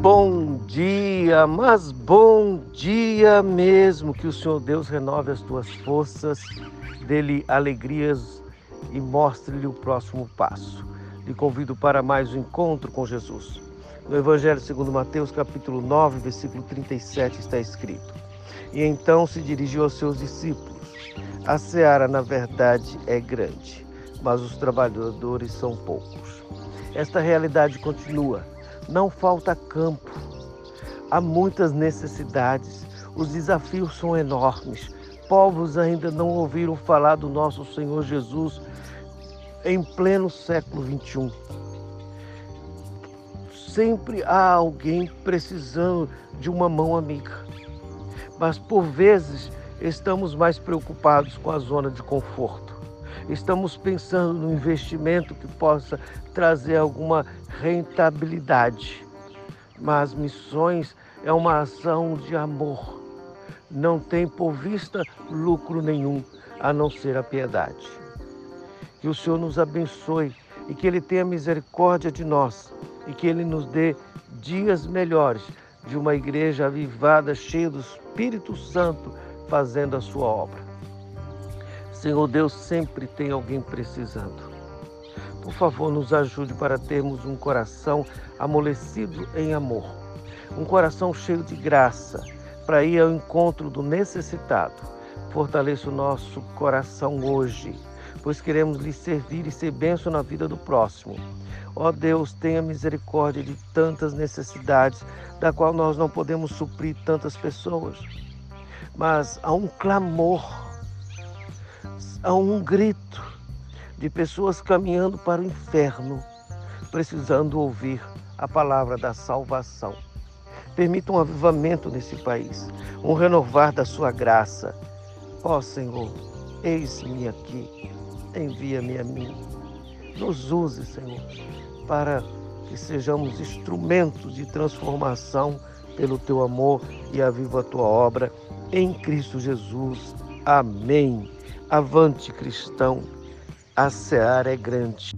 Bom dia, mas bom dia mesmo. Que o Senhor Deus renove as tuas forças, dê-lhe alegrias e mostre-lhe o próximo passo. Lhe convido para mais um encontro com Jesus. No Evangelho segundo Mateus, capítulo 9, versículo 37, está escrito: E então se dirigiu aos seus discípulos: A seara, na verdade, é grande, mas os trabalhadores são poucos. Esta realidade continua não falta campo. Há muitas necessidades. Os desafios são enormes. Povos ainda não ouviram falar do nosso Senhor Jesus em pleno século 21. Sempre há alguém precisando de uma mão amiga. Mas por vezes estamos mais preocupados com a zona de conforto. Estamos pensando no investimento que possa trazer alguma rentabilidade. Mas missões é uma ação de amor. Não tem por vista lucro nenhum, a não ser a piedade. Que o Senhor nos abençoe e que Ele tenha misericórdia de nós e que Ele nos dê dias melhores de uma igreja avivada, cheia do Espírito Santo, fazendo a sua obra. Senhor Deus, sempre tem alguém precisando. Por favor, nos ajude para termos um coração amolecido em amor, um coração cheio de graça, para ir ao encontro do necessitado. Fortaleça o nosso coração hoje, pois queremos lhe servir e ser benção na vida do próximo. Ó Deus, tenha misericórdia de tantas necessidades, da qual nós não podemos suprir tantas pessoas. Mas há um clamor Há um grito de pessoas caminhando para o inferno, precisando ouvir a palavra da salvação. Permita um avivamento nesse país, um renovar da sua graça. Ó Senhor, eis-me aqui, envia-me a mim. Nos use, Senhor, para que sejamos instrumentos de transformação pelo teu amor e aviva a tua obra em Cristo Jesus. Amém. Avante cristão, a seara é grande.